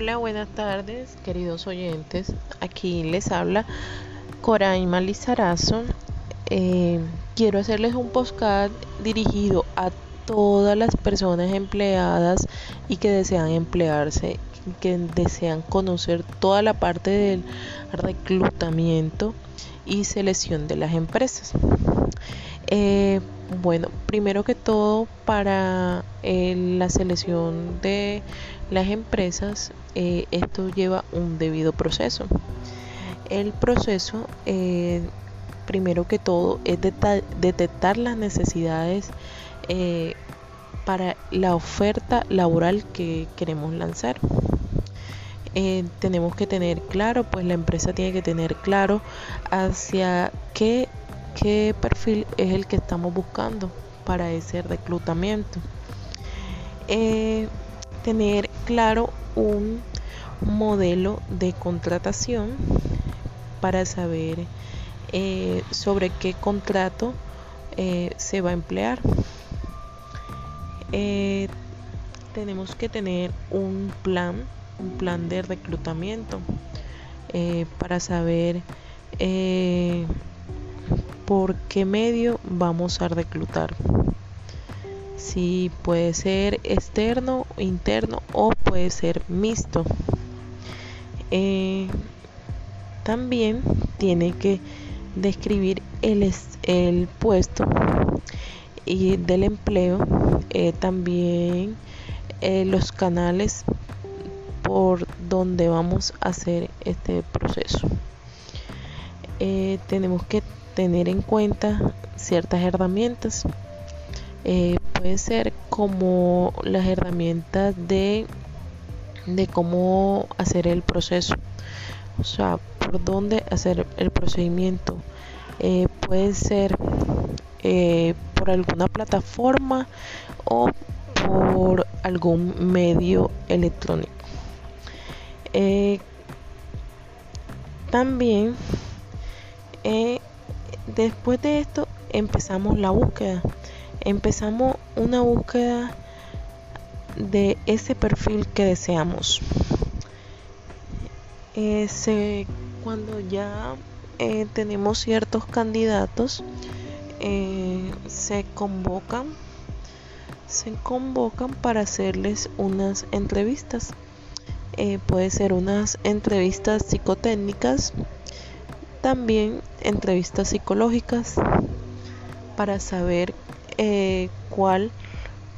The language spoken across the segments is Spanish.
Hola, buenas tardes, queridos oyentes. Aquí les habla Coraima Lizarazo. Eh, quiero hacerles un postcard dirigido a todas las personas empleadas y que desean emplearse, que desean conocer toda la parte del reclutamiento y selección de las empresas. Eh, bueno, primero que todo, para eh, la selección de las empresas, eh, esto lleva un debido proceso. El proceso, primero que todo, es detectar las necesidades para la oferta laboral que queremos lanzar. tenemos que tener claro, pues la empresa tiene que tener claro hacia qué qué perfil es el que estamos buscando para ese reclutamiento. Eh, tener claro un modelo de contratación para saber eh, sobre qué contrato eh, se va a emplear. tenemos que tener un plan, un plan de reclutamiento para saber por qué medio vamos a reclutar. Si puede ser externo, interno o puede ser mixto. Eh, también tiene que describir el, puesto y del empleo. Eh, también eh, los canales por donde vamos a hacer este proceso. tenemos que tener en cuenta ciertas herramientas. Eh, puede ser como las herramientas de, de cómo hacer el proceso. O sea, por dónde hacer el procedimiento. Eh, puede ser eh, por alguna plataforma o por algún medio electrónico. también Después de esto empezamos la búsqueda. Empezamos una búsqueda de ese perfil que deseamos. cuando ya eh, tenemos ciertos candidatos, eh, se convocan, se convocan para hacerles unas entrevistas. Eh, puede ser unas entrevistas psicotécnicas también entrevistas psicológicas para saber eh, cuál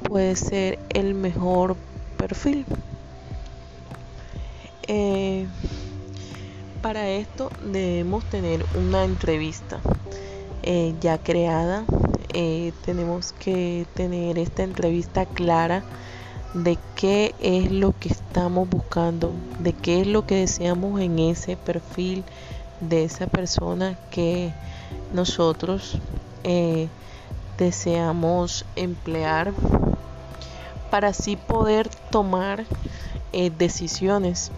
puede ser el mejor perfil. Eh, para esto debemos tener una entrevista eh, ya creada. tenemos que tener esta entrevista clara de qué es lo que estamos buscando, de qué es lo que deseamos en ese perfil de esa persona que nosotros eh, deseamos emplear para así poder tomar eh, decisiones.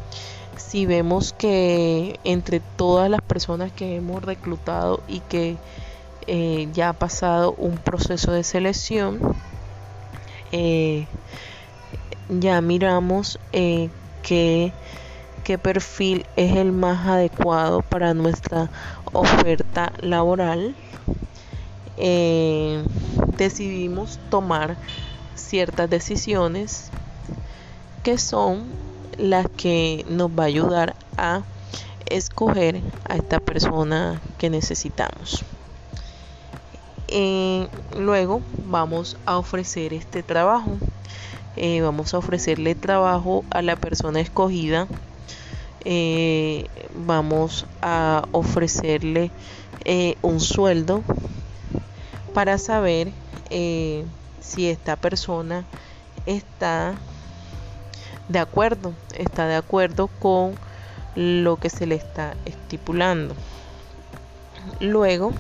Si vemos que entre todas las personas que hemos reclutado y que eh, ya ha pasado un proceso de selección, ya miramos que qué perfil es el más adecuado para nuestra oferta laboral, eh, decidimos tomar ciertas decisiones que son las que nos va a ayudar a escoger a esta persona que necesitamos. Eh, luego vamos a ofrecer este trabajo. Eh, vamos a ofrecerle trabajo a la persona escogida eh, vamos a ofrecerle eh, un sueldo para saber eh, si esta persona está de acuerdo, está de acuerdo con lo que se le está estipulando. Luego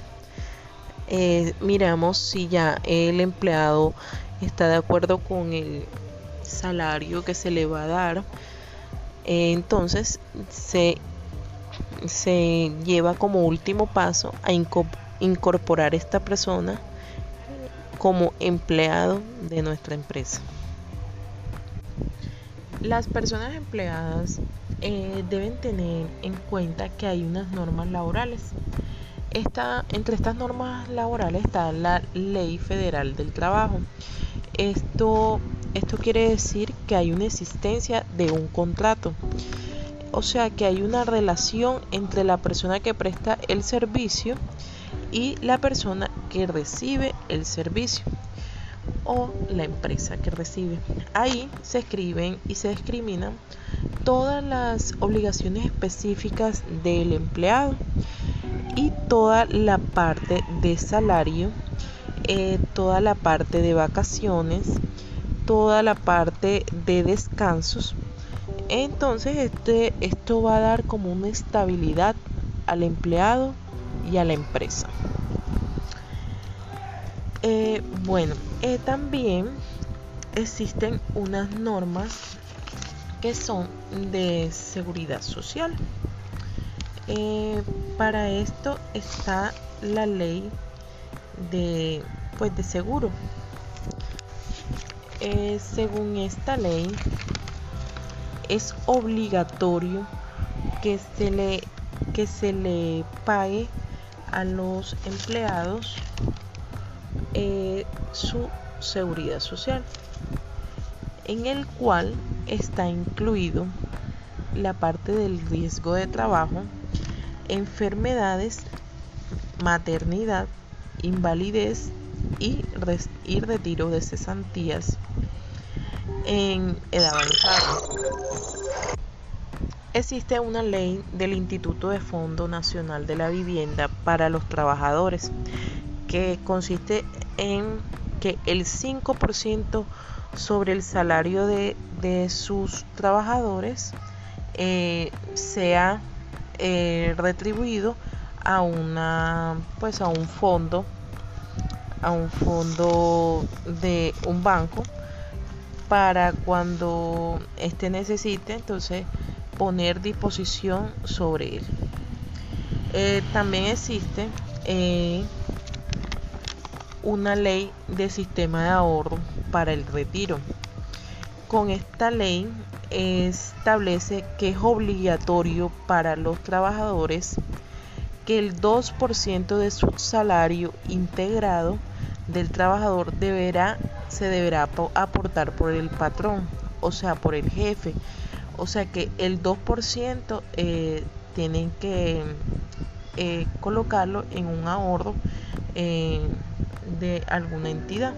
miramos si ya el empleado está de acuerdo con el salario que se le va a dar entonces se, se lleva como último paso a incorporar esta persona como empleado de nuestra empresa. Las personas empleadas eh, deben tener en cuenta que hay unas normas laborales. Esta, entre estas normas laborales está la Ley Federal del Trabajo. Esto, esto quiere decir que hay una existencia de un contrato. O sea que hay una relación entre la persona que presta el servicio y la persona que recibe el servicio o la empresa que recibe. Ahí se escriben y se discriminan todas las obligaciones específicas del empleado y toda la parte de salario, eh, toda la parte de vacaciones, toda la parte de descansos. Entonces este, esto va a dar como una estabilidad al empleado y a la empresa. Eh, bueno, eh, también existen unas normas que son de seguridad social. Eh, para esto está la ley de, pues, de seguro. Según esta ley, es obligatorio que se le, que se le pague a los empleados eh, su seguridad social, en el cual está incluido la parte del riesgo de trabajo, enfermedades, maternidad, invalidez y, y retiro de cesantías en edad avanzada. Existe una ley del Instituto de Fondo Nacional de la Vivienda para los Trabajadores que consiste en que el 5% sobre el salario de, sus trabajadores eh, sea eh, retribuido a una pues a un fondo a un fondo de un banco para cuando este necesite entonces poner disposición sobre él eh, también existe una ley de sistema de ahorro para el retiro. Con esta ley establece que es obligatorio para los trabajadores que el 2% de su salario integrado del trabajador deberá se deberá aportar por el patrón, o sea, por el jefe. O sea que el 2% eh, tienen que eh, colocarlo en un ahorro eh, de alguna entidad.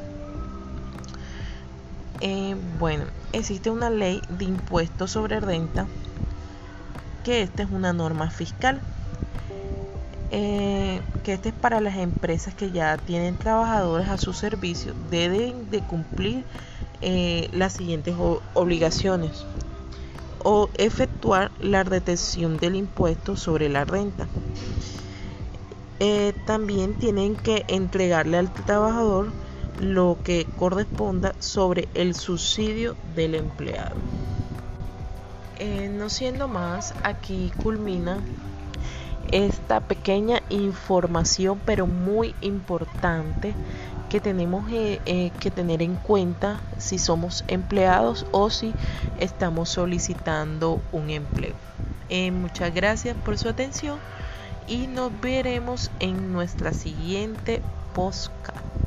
Bueno, existe una ley de impuestos sobre renta, que esta es una norma fiscal, eh, que esta es para las empresas que ya tienen trabajadores a su servicio, deben de cumplir eh, las siguientes obligaciones o efectuar la retención del impuesto sobre la renta eh, también tienen que entregarle al trabajador lo que corresponda sobre el subsidio del empleado. No siendo más, aquí culmina esta pequeña información, pero muy importante, que tenemos eh, que tener en cuenta si somos empleados o si estamos solicitando un empleo. muchas gracias por su atención y nos veremos en nuestra siguiente podcast.